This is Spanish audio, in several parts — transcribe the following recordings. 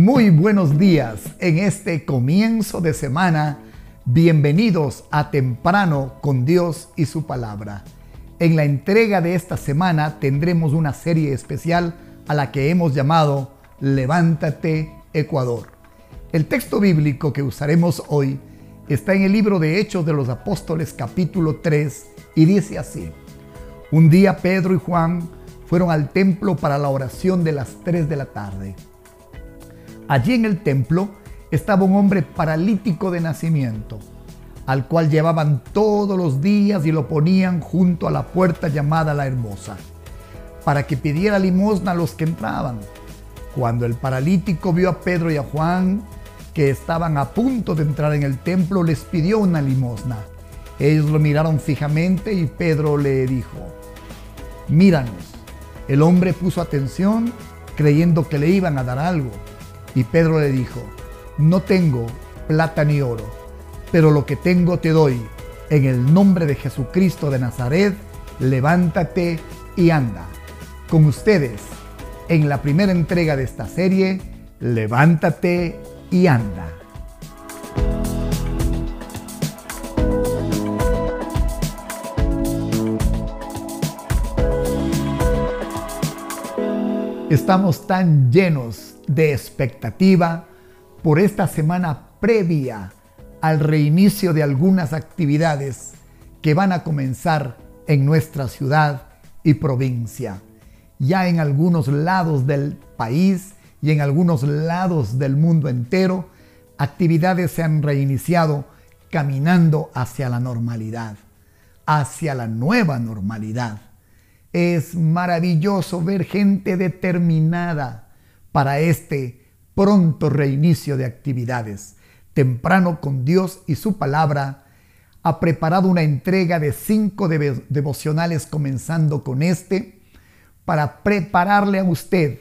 Muy buenos días en este comienzo de semana. Bienvenidos a Temprano con Dios y su palabra. En la entrega de esta semana tendremos una serie especial a la que hemos llamado Levántate Ecuador. El texto bíblico que usaremos hoy está en el libro de Hechos de los Apóstoles capítulo 3 y dice así. Un día Pedro y Juan fueron al templo para la oración de las 3 de la tarde. Allí en el templo estaba un hombre paralítico de nacimiento, al cual llevaban todos los días y lo ponían junto a la puerta llamada la Hermosa, para que pidiera limosna a los que entraban. Cuando el paralítico vio a Pedro y a Juan, que estaban a punto de entrar en el templo, les pidió una limosna. Ellos lo miraron fijamente y Pedro le dijo, míranos. El hombre puso atención creyendo que le iban a dar algo y Pedro le dijo, no tengo plata ni oro, pero lo que tengo te doy. En el nombre de Jesucristo de Nazaret, levántate y anda. Con ustedes, en la primera entrega de esta serie, levántate y anda. Estamos tan llenos de expectativa por esta semana previa al reinicio de algunas actividades que van a comenzar en nuestra ciudad y provincia. Ya en algunos lados del país y en algunos lados del mundo entero, actividades se han reiniciado caminando hacia la normalidad, hacia la nueva normalidad. Es maravilloso ver gente determinada para este pronto reinicio de actividades. Temprano con Dios y su palabra ha preparado una entrega de cinco devocionales comenzando con este para prepararle a usted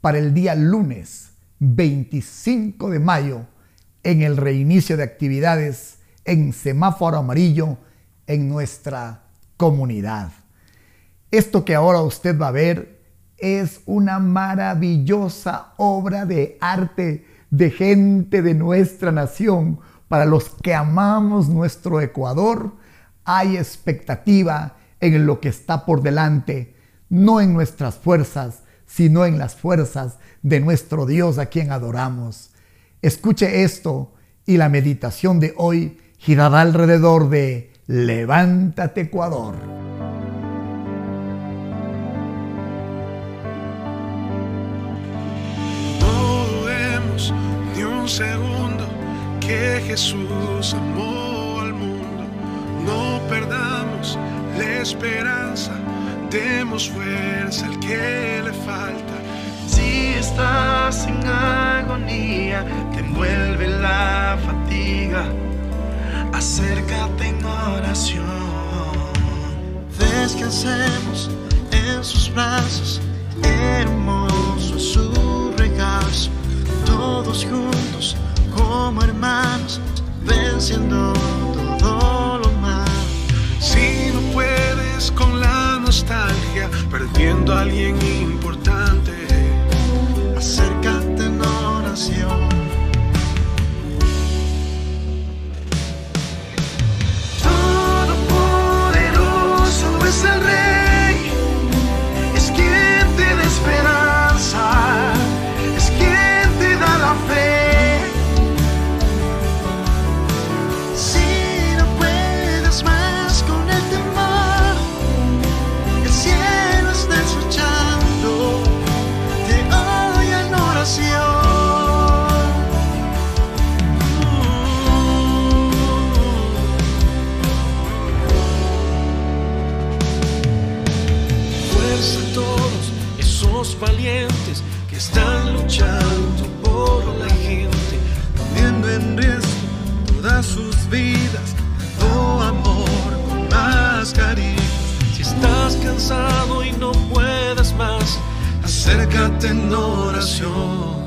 para el día lunes 25 de mayo en el reinicio de actividades en semáforo amarillo en nuestra comunidad. Esto que ahora usted va a ver es una maravillosa obra de arte de gente de nuestra nación. Para los que amamos nuestro Ecuador, hay expectativa en lo que está por delante, no en nuestras fuerzas, sino en las fuerzas de nuestro Dios a quien adoramos. Escuche esto y la meditación de hoy girará alrededor de Levántate Ecuador. Segundo que Jesús amó al mundo. No perdamos la esperanza, demos fuerza al que le falta. Si estás en agonía, te envuelve la fatiga, acércate en oración. Descansemos en sus brazos, hermoso es su regazo todos juntos como hermanos, venciendo todo lo malo. Si no puedes con la nostalgia, perdiendo a alguien valientes que están luchando por la gente, poniendo en riesgo todas sus vidas, dando amor con más cariño. Si estás cansado y no puedes más, acércate en oración.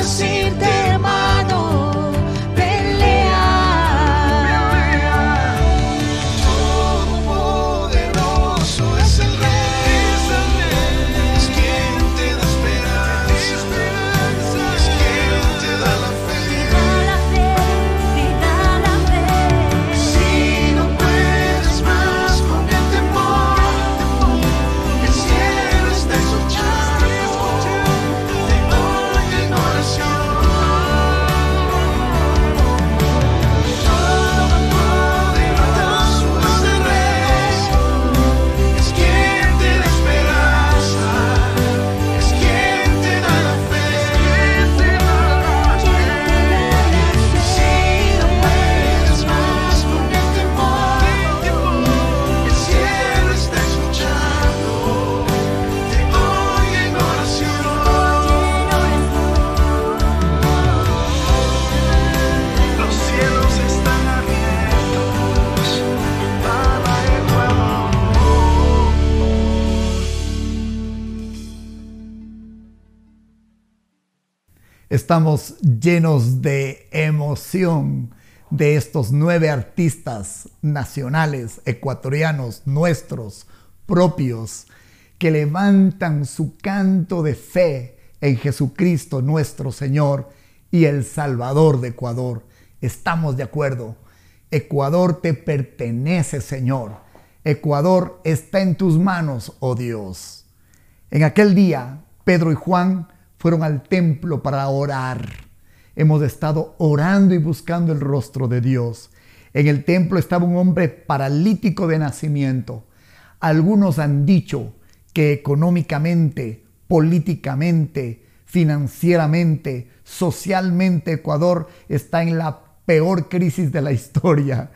Decirte, Estamos llenos de emoción de estos nueve artistas nacionales, ecuatorianos, nuestros, propios, que levantan su canto de fe en Jesucristo nuestro Señor y el Salvador de Ecuador. Estamos de acuerdo. Ecuador te pertenece, Señor. Ecuador está en tus manos, oh Dios. En aquel día, Pedro y Juan fueron al templo para orar. Hemos estado orando y buscando el rostro de Dios. En el templo estaba un hombre paralítico de nacimiento. Algunos han dicho que económicamente, políticamente, financieramente, socialmente Ecuador está en la peor crisis de la historia.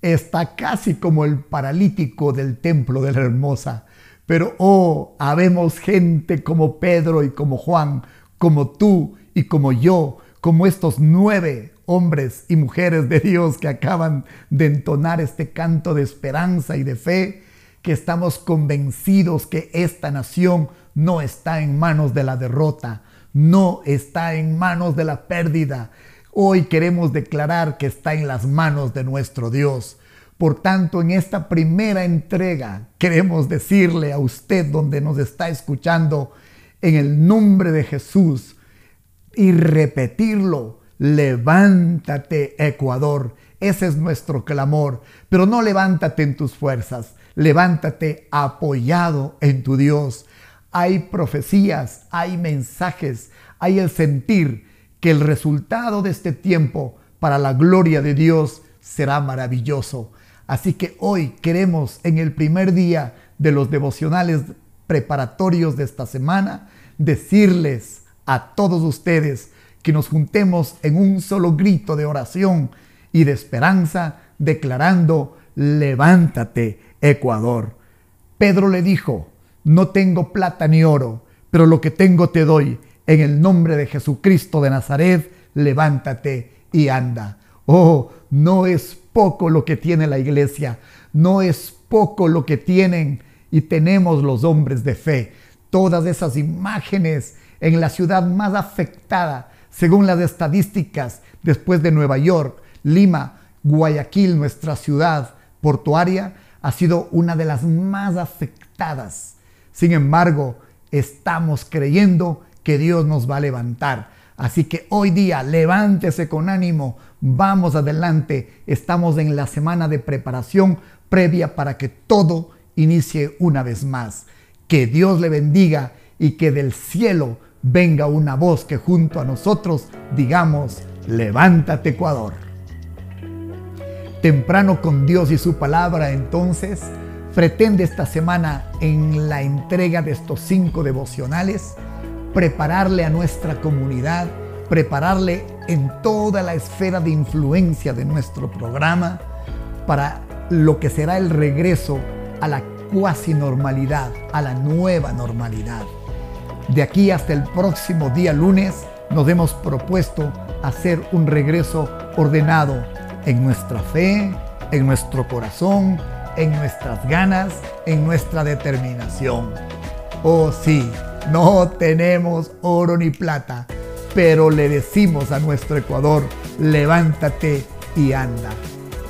Está casi como el paralítico del templo de la hermosa. Pero oh, habemos gente como Pedro y como Juan, como tú y como yo, como estos nueve hombres y mujeres de Dios que acaban de entonar este canto de esperanza y de fe, que estamos convencidos que esta nación no está en manos de la derrota, no está en manos de la pérdida. Hoy queremos declarar que está en las manos de nuestro Dios. Por tanto, en esta primera entrega queremos decirle a usted donde nos está escuchando, en el nombre de Jesús, y repetirlo, levántate Ecuador. Ese es nuestro clamor, pero no levántate en tus fuerzas, levántate apoyado en tu Dios. Hay profecías, hay mensajes, hay el sentir que el resultado de este tiempo para la gloria de Dios será maravilloso. Así que hoy queremos en el primer día de los devocionales preparatorios de esta semana decirles a todos ustedes que nos juntemos en un solo grito de oración y de esperanza declarando, levántate Ecuador. Pedro le dijo, no tengo plata ni oro, pero lo que tengo te doy. En el nombre de Jesucristo de Nazaret, levántate y anda. Oh, no es poco lo que tiene la iglesia, no es poco lo que tienen y tenemos los hombres de fe. Todas esas imágenes en la ciudad más afectada, según las estadísticas, después de Nueva York, Lima, Guayaquil, nuestra ciudad portuaria, ha sido una de las más afectadas. Sin embargo, estamos creyendo que Dios nos va a levantar. Así que hoy día levántese con ánimo, vamos adelante. Estamos en la semana de preparación previa para que todo inicie una vez más. Que Dios le bendiga y que del cielo venga una voz que junto a nosotros digamos, levántate Ecuador. Temprano con Dios y su palabra, entonces, pretende esta semana en la entrega de estos cinco devocionales prepararle a nuestra comunidad, prepararle en toda la esfera de influencia de nuestro programa para lo que será el regreso a la cuasi normalidad, a la nueva normalidad. De aquí hasta el próximo día lunes nos hemos propuesto hacer un regreso ordenado en nuestra fe, en nuestro corazón, en nuestras ganas, en nuestra determinación. Oh sí, no tenemos oro ni plata, pero le decimos a nuestro Ecuador, levántate y anda.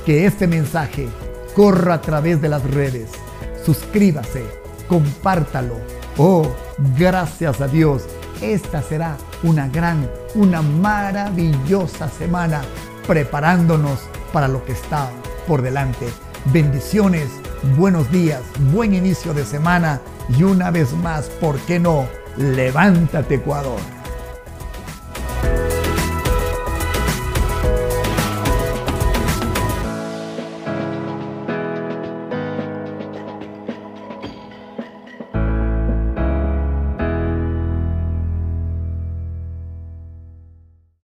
Que este mensaje corra a través de las redes. Suscríbase, compártalo. Oh, gracias a Dios. Esta será una gran, una maravillosa semana preparándonos para lo que está por delante. Bendiciones, buenos días, buen inicio de semana y una vez más, ¿por qué no? Levántate Ecuador.